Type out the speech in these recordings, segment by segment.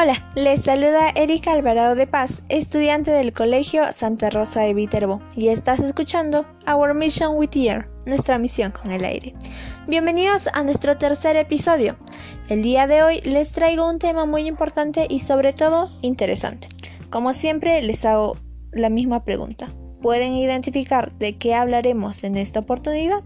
Hola, les saluda Erika Alvarado de Paz, estudiante del Colegio Santa Rosa de Viterbo, y estás escuchando Our Mission with Air, nuestra misión con el aire. Bienvenidos a nuestro tercer episodio. El día de hoy les traigo un tema muy importante y sobre todo interesante. Como siempre les hago la misma pregunta. ¿Pueden identificar de qué hablaremos en esta oportunidad?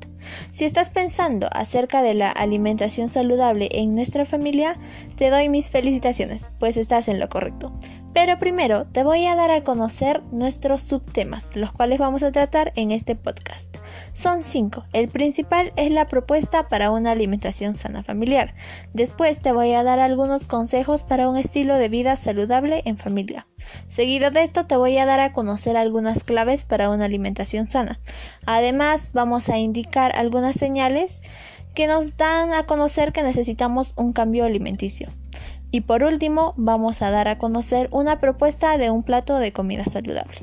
Si estás pensando acerca de la alimentación saludable en nuestra familia, te doy mis felicitaciones, pues estás en lo correcto. Pero primero te voy a dar a conocer nuestros subtemas, los cuales vamos a tratar en este podcast. Son cinco. El principal es la propuesta para una alimentación sana familiar. Después te voy a dar algunos consejos para un estilo de vida saludable en familia. Seguido de esto te voy a dar a conocer algunas claves para una alimentación sana. Además vamos a indicar algunas señales que nos dan a conocer que necesitamos un cambio alimenticio. Y por último, vamos a dar a conocer una propuesta de un plato de comida saludable.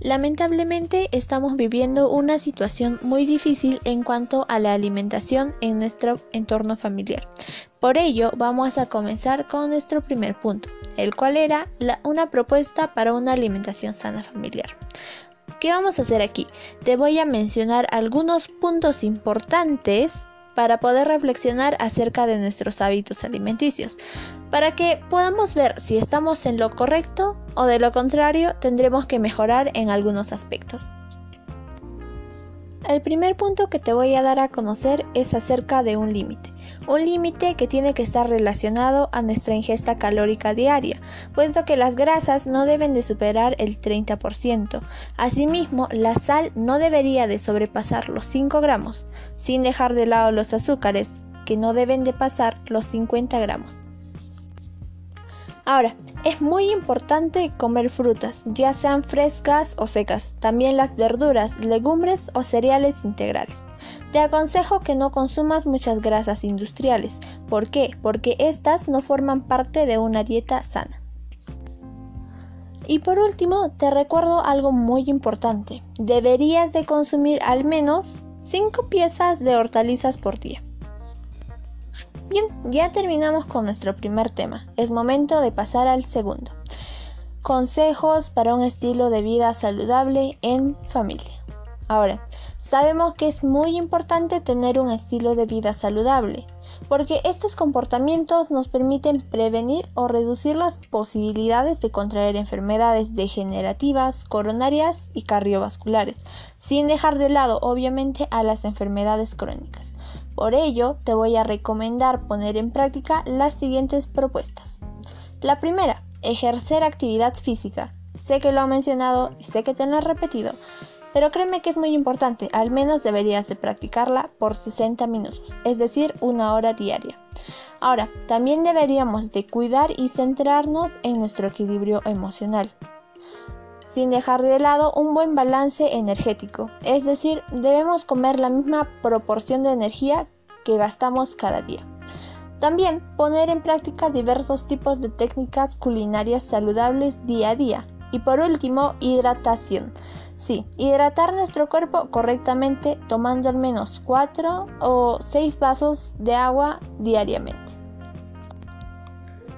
Lamentablemente estamos viviendo una situación muy difícil en cuanto a la alimentación en nuestro entorno familiar. Por ello vamos a comenzar con nuestro primer punto, el cual era una propuesta para una alimentación sana familiar. ¿Qué vamos a hacer aquí? Te voy a mencionar algunos puntos importantes para poder reflexionar acerca de nuestros hábitos alimenticios, para que podamos ver si estamos en lo correcto o de lo contrario tendremos que mejorar en algunos aspectos. El primer punto que te voy a dar a conocer es acerca de un límite un límite que tiene que estar relacionado a nuestra ingesta calórica diaria, puesto que las grasas no deben de superar el 30%. Asimismo, la sal no debería de sobrepasar los 5 gramos, sin dejar de lado los azúcares, que no deben de pasar los 50 gramos. Ahora, es muy importante comer frutas, ya sean frescas o secas, también las verduras, legumbres o cereales integrales. Te aconsejo que no consumas muchas grasas industriales. ¿Por qué? Porque estas no forman parte de una dieta sana. Y por último, te recuerdo algo muy importante. Deberías de consumir al menos 5 piezas de hortalizas por día. Bien, ya terminamos con nuestro primer tema. Es momento de pasar al segundo. Consejos para un estilo de vida saludable en familia. Ahora, sabemos que es muy importante tener un estilo de vida saludable, porque estos comportamientos nos permiten prevenir o reducir las posibilidades de contraer enfermedades degenerativas, coronarias y cardiovasculares, sin dejar de lado obviamente a las enfermedades crónicas. Por ello, te voy a recomendar poner en práctica las siguientes propuestas. La primera, ejercer actividad física. Sé que lo he mencionado y sé que te lo he repetido, pero créeme que es muy importante, al menos deberías de practicarla por 60 minutos, es decir, una hora diaria. Ahora, también deberíamos de cuidar y centrarnos en nuestro equilibrio emocional, sin dejar de lado un buen balance energético, es decir, debemos comer la misma proporción de energía que gastamos cada día. También poner en práctica diversos tipos de técnicas culinarias saludables día a día. Y por último, hidratación. Sí, hidratar nuestro cuerpo correctamente tomando al menos 4 o 6 vasos de agua diariamente.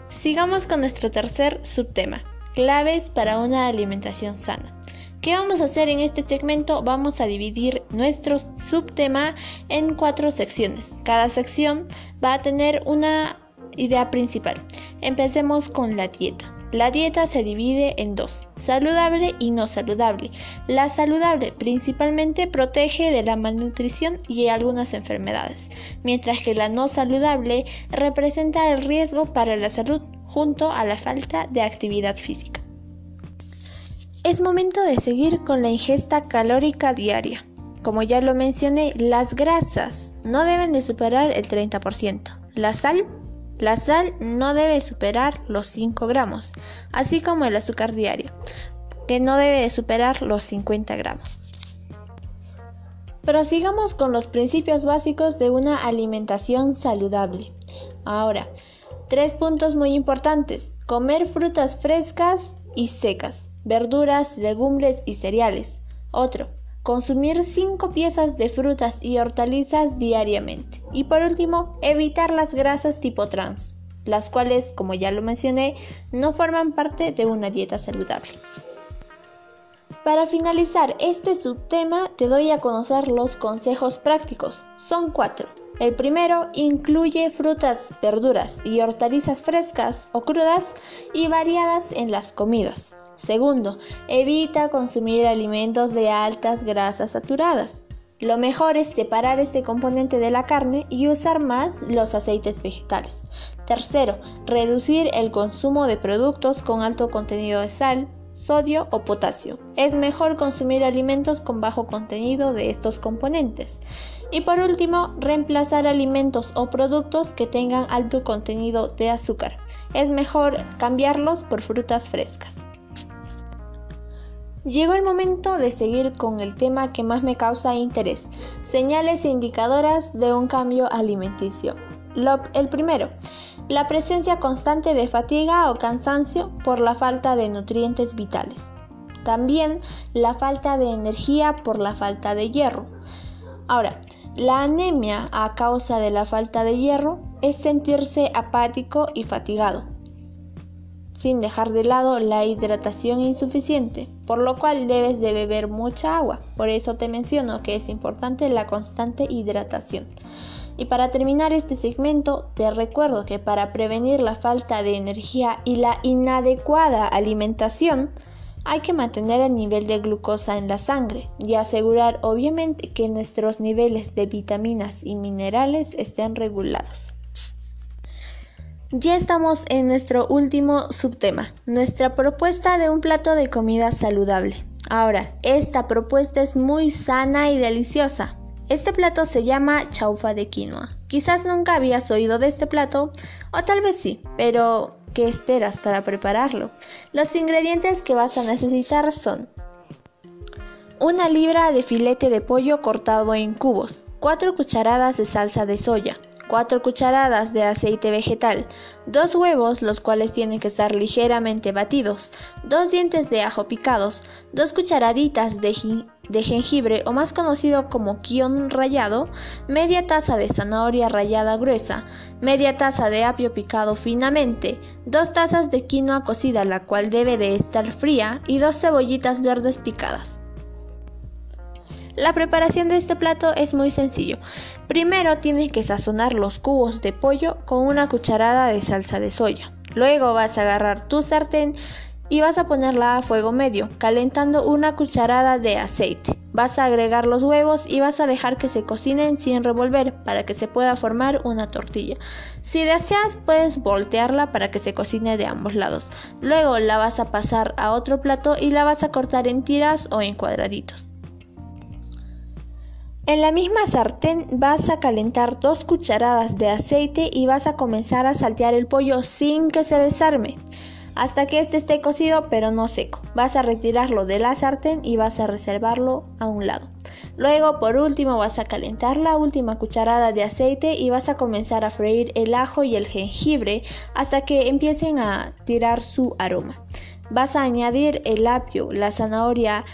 Sigamos con nuestro tercer subtema, claves para una alimentación sana. ¿Qué vamos a hacer en este segmento? Vamos a dividir nuestro subtema en cuatro secciones. Cada sección va a tener una idea principal. Empecemos con la dieta. La dieta se divide en dos, saludable y no saludable. La saludable principalmente protege de la malnutrición y algunas enfermedades, mientras que la no saludable representa el riesgo para la salud junto a la falta de actividad física. Es momento de seguir con la ingesta calórica diaria. Como ya lo mencioné, las grasas no deben de superar el 30%. La sal la sal no debe superar los 5 gramos, así como el azúcar diario, que no debe de superar los 50 gramos. Prosigamos con los principios básicos de una alimentación saludable. Ahora, tres puntos muy importantes. Comer frutas frescas y secas, verduras, legumbres y cereales. Otro, consumir 5 piezas de frutas y hortalizas diariamente. Y por último, evitar las grasas tipo trans. las cuales, como ya lo mencioné, no forman parte de una dieta saludable. Para finalizar este subtema, te doy a conocer los consejos prácticos. Son cuatro. El primero incluye frutas, verduras y hortalizas frescas o crudas y variadas en las comidas. Segundo, evita consumir alimentos de altas grasas saturadas. Lo mejor es separar este componente de la carne y usar más los aceites vegetales. Tercero, reducir el consumo de productos con alto contenido de sal, sodio o potasio. Es mejor consumir alimentos con bajo contenido de estos componentes. Y por último, reemplazar alimentos o productos que tengan alto contenido de azúcar. Es mejor cambiarlos por frutas frescas. Llegó el momento de seguir con el tema que más me causa interés, señales indicadoras de un cambio alimenticio. el primero, la presencia constante de fatiga o cansancio por la falta de nutrientes vitales. También la falta de energía por la falta de hierro. Ahora, la anemia a causa de la falta de hierro es sentirse apático y fatigado, sin dejar de lado la hidratación insuficiente, por lo cual debes de beber mucha agua. Por eso te menciono que es importante la constante hidratación. Y para terminar este segmento, te recuerdo que para prevenir la falta de energía y la inadecuada alimentación, hay que mantener el nivel de glucosa en la sangre y asegurar obviamente que nuestros niveles de vitaminas y minerales estén regulados. Ya estamos en nuestro último subtema, nuestra propuesta de un plato de comida saludable. Ahora, esta propuesta es muy sana y deliciosa. Este plato se llama chaufa de quinoa. Quizás nunca habías oído de este plato, o tal vez sí, pero ¿Qué esperas para prepararlo? Los ingredientes que vas a necesitar son una libra de filete de pollo cortado en cubos, 4 cucharadas de salsa de soya, 4 cucharadas de aceite vegetal, 2 huevos los cuales tienen que estar ligeramente batidos, 2 dientes de ajo picados, 2 cucharaditas de, jengibre o más conocido como kion rallado, media taza de zanahoria rallada gruesa, media taza de apio picado finamente, 2 tazas de quinoa cocida la cual debe de estar fría y 2 cebollitas verdes picadas. La preparación de este plato es muy sencillo. Primero tienes que sazonar los cubos de pollo con una cucharada de salsa de soya. Luego vas a agarrar tu sartén y vas a ponerla a fuego medio, calentando una cucharada de aceite. Vas a agregar los huevos y vas a dejar que se cocinen sin revolver para que se pueda formar una tortilla. Si deseas puedes voltearla para que se cocine de ambos lados. Luego la vas a pasar a otro plato y la vas a cortar en tiras o en cuadraditos. En la misma sartén vas a calentar dos cucharadas de aceite y vas a comenzar a saltear el pollo sin que se desarme hasta que este esté cocido pero no seco. Vas a retirarlo de la sartén y vas a reservarlo a un lado. Luego, por último, vas a calentar la última cucharada de aceite y vas a comenzar a freír el ajo y el jengibre hasta que empiecen a tirar su aroma. Vas a añadir el apio, la zanahoria,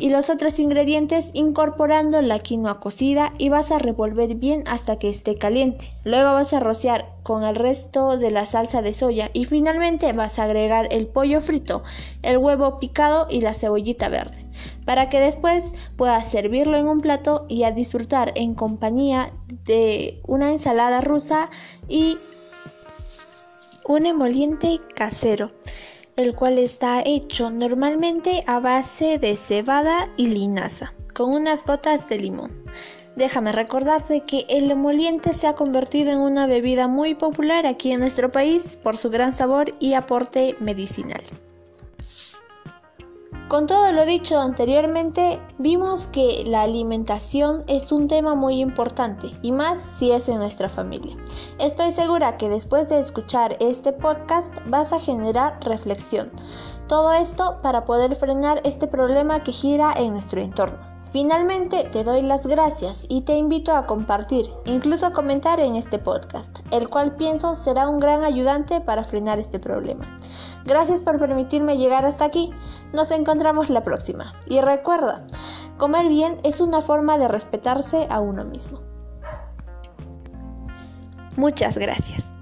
y los otros ingredientes incorporando la quinoa cocida y vas a revolver bien hasta que esté caliente. Luego vas a rociar con el resto de la salsa de soya y finalmente vas a agregar el pollo frito, el huevo picado y la cebollita verde para que después puedas servirlo en un plato y a disfrutar en compañía de una ensalada rusa y un emoliente casero el cual está hecho normalmente a base de cebada y linaza, con unas gotas de limón. Déjame recordarte que el emoliente se ha convertido en una bebida muy popular aquí en nuestro país por su gran sabor y aporte medicinal. Con todo lo dicho anteriormente, vimos que la alimentación es un tema muy importante y más si es en nuestra familia. Estoy segura que después de escuchar este podcast vas a generar reflexión. Todo esto para poder frenar este problema que gira en nuestro entorno. Finalmente te doy las gracias y te invito a compartir, incluso a comentar en este podcast, el cual pienso será un gran ayudante para frenar este problema. Gracias por permitirme llegar hasta aquí. Nos encontramos la próxima. Y recuerda, comer bien es una forma de respetarse a uno mismo. Muchas gracias.